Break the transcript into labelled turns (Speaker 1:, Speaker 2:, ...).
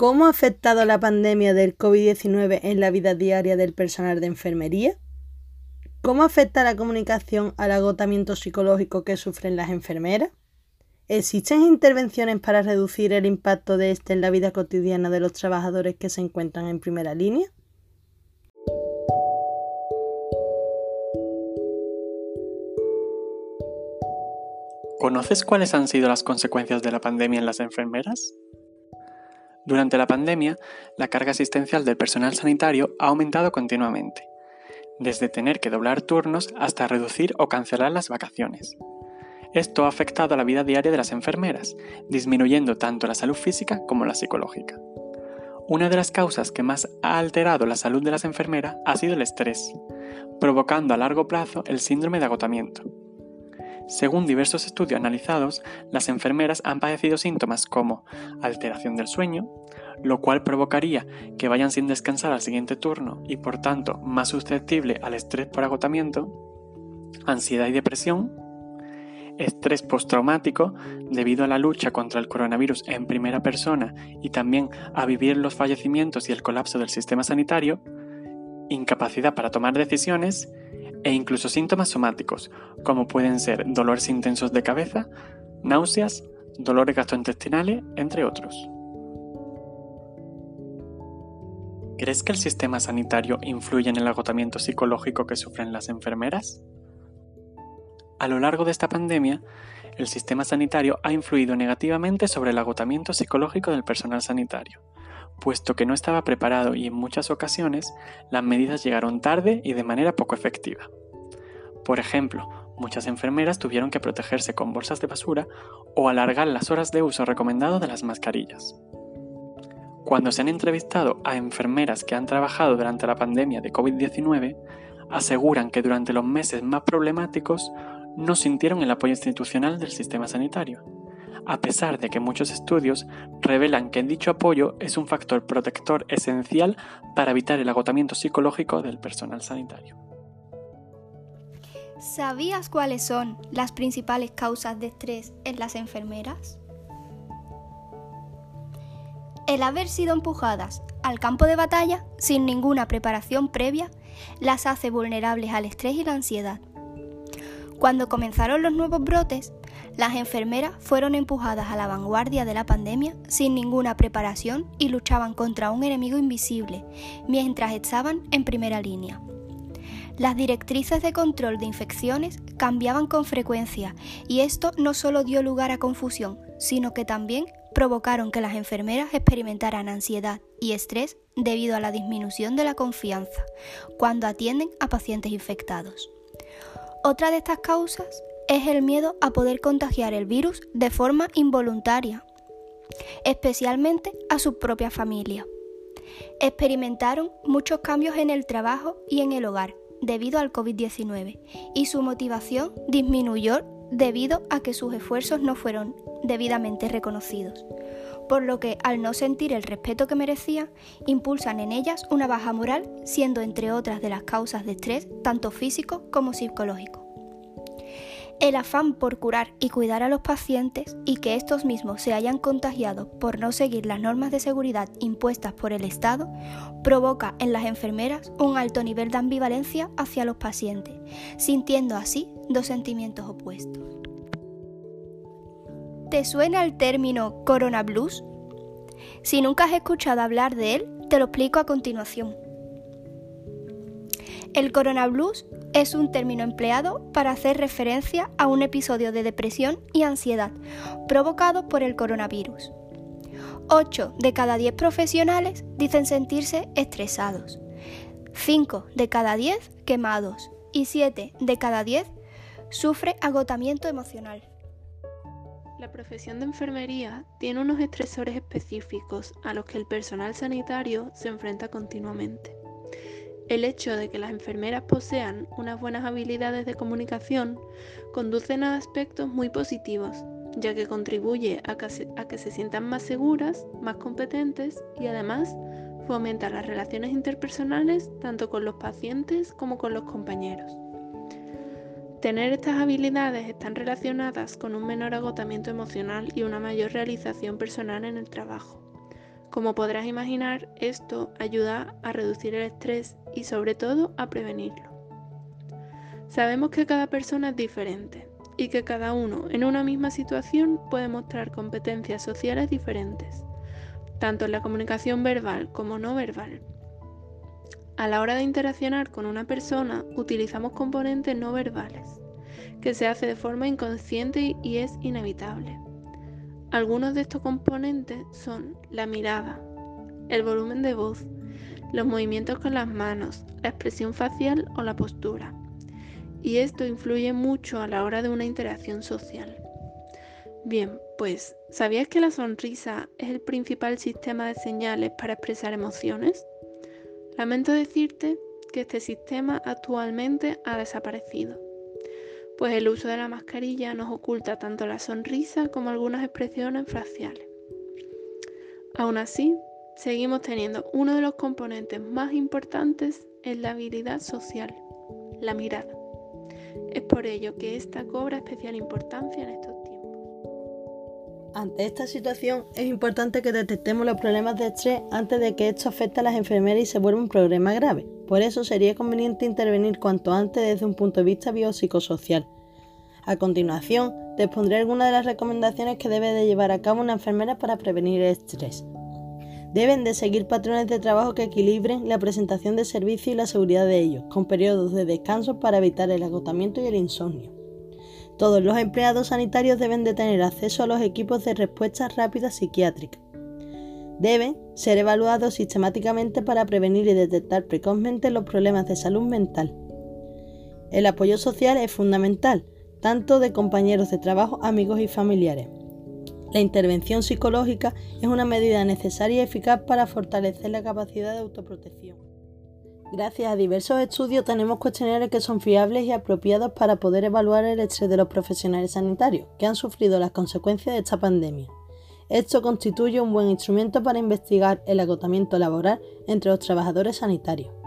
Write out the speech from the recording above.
Speaker 1: ¿Cómo ha afectado la pandemia del COVID-19 en la vida diaria del personal de enfermería? ¿Cómo afecta la comunicación al agotamiento psicológico que sufren las enfermeras? ¿Existen intervenciones para reducir el impacto de este en la vida cotidiana de los trabajadores que se encuentran en primera línea?
Speaker 2: ¿Conoces cuáles han sido las consecuencias de la pandemia en las enfermeras? Durante la pandemia, la carga asistencial del personal sanitario ha aumentado continuamente, desde tener que doblar turnos hasta reducir o cancelar las vacaciones. Esto ha afectado a la vida diaria de las enfermeras, disminuyendo tanto la salud física como la psicológica. Una de las causas que más ha alterado la salud de las enfermeras ha sido el estrés, provocando a largo plazo el síndrome de agotamiento, según diversos estudios analizados, las enfermeras han padecido síntomas como alteración del sueño, lo cual provocaría que vayan sin descansar al siguiente turno y por tanto más susceptible al estrés por agotamiento, ansiedad y depresión, estrés postraumático debido a la lucha contra el coronavirus en primera persona y también a vivir los fallecimientos y el colapso del sistema sanitario, incapacidad para tomar decisiones e incluso síntomas somáticos, como pueden ser dolores intensos de cabeza, náuseas, dolores gastrointestinales, entre otros. ¿Crees que el sistema sanitario influye en el agotamiento psicológico que sufren las enfermeras? A lo largo de esta pandemia, el sistema sanitario ha influido negativamente sobre el agotamiento psicológico del personal sanitario, puesto que no estaba preparado y en muchas ocasiones las medidas llegaron tarde y de manera poco efectiva. Por ejemplo, muchas enfermeras tuvieron que protegerse con bolsas de basura o alargar las horas de uso recomendado de las mascarillas. Cuando se han entrevistado a enfermeras que han trabajado durante la pandemia de COVID-19, aseguran que durante los meses más problemáticos no sintieron el apoyo institucional del sistema sanitario, a pesar de que muchos estudios revelan que dicho apoyo es un factor protector esencial para evitar el agotamiento psicológico del personal sanitario.
Speaker 3: ¿Sabías cuáles son las principales causas de estrés en las enfermeras? El haber sido empujadas al campo de batalla sin ninguna preparación previa las hace vulnerables al estrés y la ansiedad. Cuando comenzaron los nuevos brotes, las enfermeras fueron empujadas a la vanguardia de la pandemia sin ninguna preparación y luchaban contra un enemigo invisible, mientras estaban en primera línea. Las directrices de control de infecciones cambiaban con frecuencia y esto no solo dio lugar a confusión, sino que también provocaron que las enfermeras experimentaran ansiedad y estrés debido a la disminución de la confianza cuando atienden a pacientes infectados. Otra de estas causas es el miedo a poder contagiar el virus de forma involuntaria, especialmente a su propia familia. Experimentaron muchos cambios en el trabajo y en el hogar debido al COVID-19 y su motivación disminuyó debido a que sus esfuerzos no fueron debidamente reconocidos, por lo que al no sentir el respeto que merecían, impulsan en ellas una baja moral, siendo entre otras de las causas de estrés tanto físico como psicológico. El afán por curar y cuidar a los pacientes y que estos mismos se hayan contagiado por no seguir las normas de seguridad impuestas por el Estado provoca en las enfermeras un alto nivel de ambivalencia hacia los pacientes, sintiendo así dos sentimientos opuestos. ¿Te suena el término Corona Blues? Si nunca has escuchado hablar de él, te lo explico a continuación. El Corona Blues es un término empleado para hacer referencia a un episodio de depresión y ansiedad provocado por el coronavirus. 8 de cada 10 profesionales dicen sentirse estresados, 5 de cada 10 quemados y 7 de cada 10 sufre agotamiento emocional.
Speaker 4: La profesión de enfermería tiene unos estresores específicos a los que el personal sanitario se enfrenta continuamente. El hecho de que las enfermeras posean unas buenas habilidades de comunicación conducen a aspectos muy positivos, ya que contribuye a que, se, sientan más seguras, más competentes y además fomenta las relaciones interpersonales tanto con los pacientes como con los compañeros. Tener estas habilidades están relacionadas con un menor agotamiento emocional y una mayor realización personal en el trabajo Como podrás imaginar, esto ayuda a reducir el estrés y sobre todo a prevenirlo. Sabemos que cada persona es diferente y que cada uno en una misma situación puede mostrar competencias sociales diferentes, tanto en la comunicación verbal como no verbal. A la hora de interaccionar con una persona utilizamos componentes no verbales, que se hace de forma inconsciente y es inevitable. Algunos de estos componentes son la mirada, el volumen de voz, los movimientos con las manos, la expresión facial o la postura. Y esto influye mucho a la hora de una interacción social. Bien, pues, ¿sabías que la sonrisa es el principal sistema de señales para expresar emociones? Lamento decirte que este sistema actualmente ha desaparecido pues el uso de la mascarilla nos oculta tanto la sonrisa como algunas expresiones faciales. Aún así, seguimos teniendo uno de los componentes más importantes en la habilidad social, la mirada. Es por ello que esta cobra especial importancia en estos tiempos.
Speaker 1: Ante esta situación es importante que detectemos los problemas de estrés antes de que esto afecte a las enfermeras y se vuelva un problema grave. Por eso sería conveniente intervenir cuanto antes desde un punto de vista biopsicosocial. A continuación, te expondré algunas de las recomendaciones que debe de llevar a cabo una enfermera para prevenir el estrés. Deben de seguir patrones de trabajo que equilibren la presentación de servicio y la seguridad de ellos, con periodos de descanso para evitar el agotamiento y el insomnio. Todos los empleados sanitarios deben de tener acceso a los equipos de respuesta rápida psiquiátrica deben ser evaluados sistemáticamente para prevenir y detectar precozmente los problemas de salud mental. El apoyo social es fundamental, tanto de compañeros de trabajo, amigos y familiares. La intervención psicológica es una medida necesaria y eficaz para fortalecer la capacidad de autoprotección. Gracias a diversos estudios tenemos cuestionarios que son fiables y apropiados para poder evaluar el estrés de los profesionales sanitarios que han sufrido las consecuencias de esta pandemia. Esto constituye un buen instrumento para investigar el agotamiento laboral entre los trabajadores sanitarios.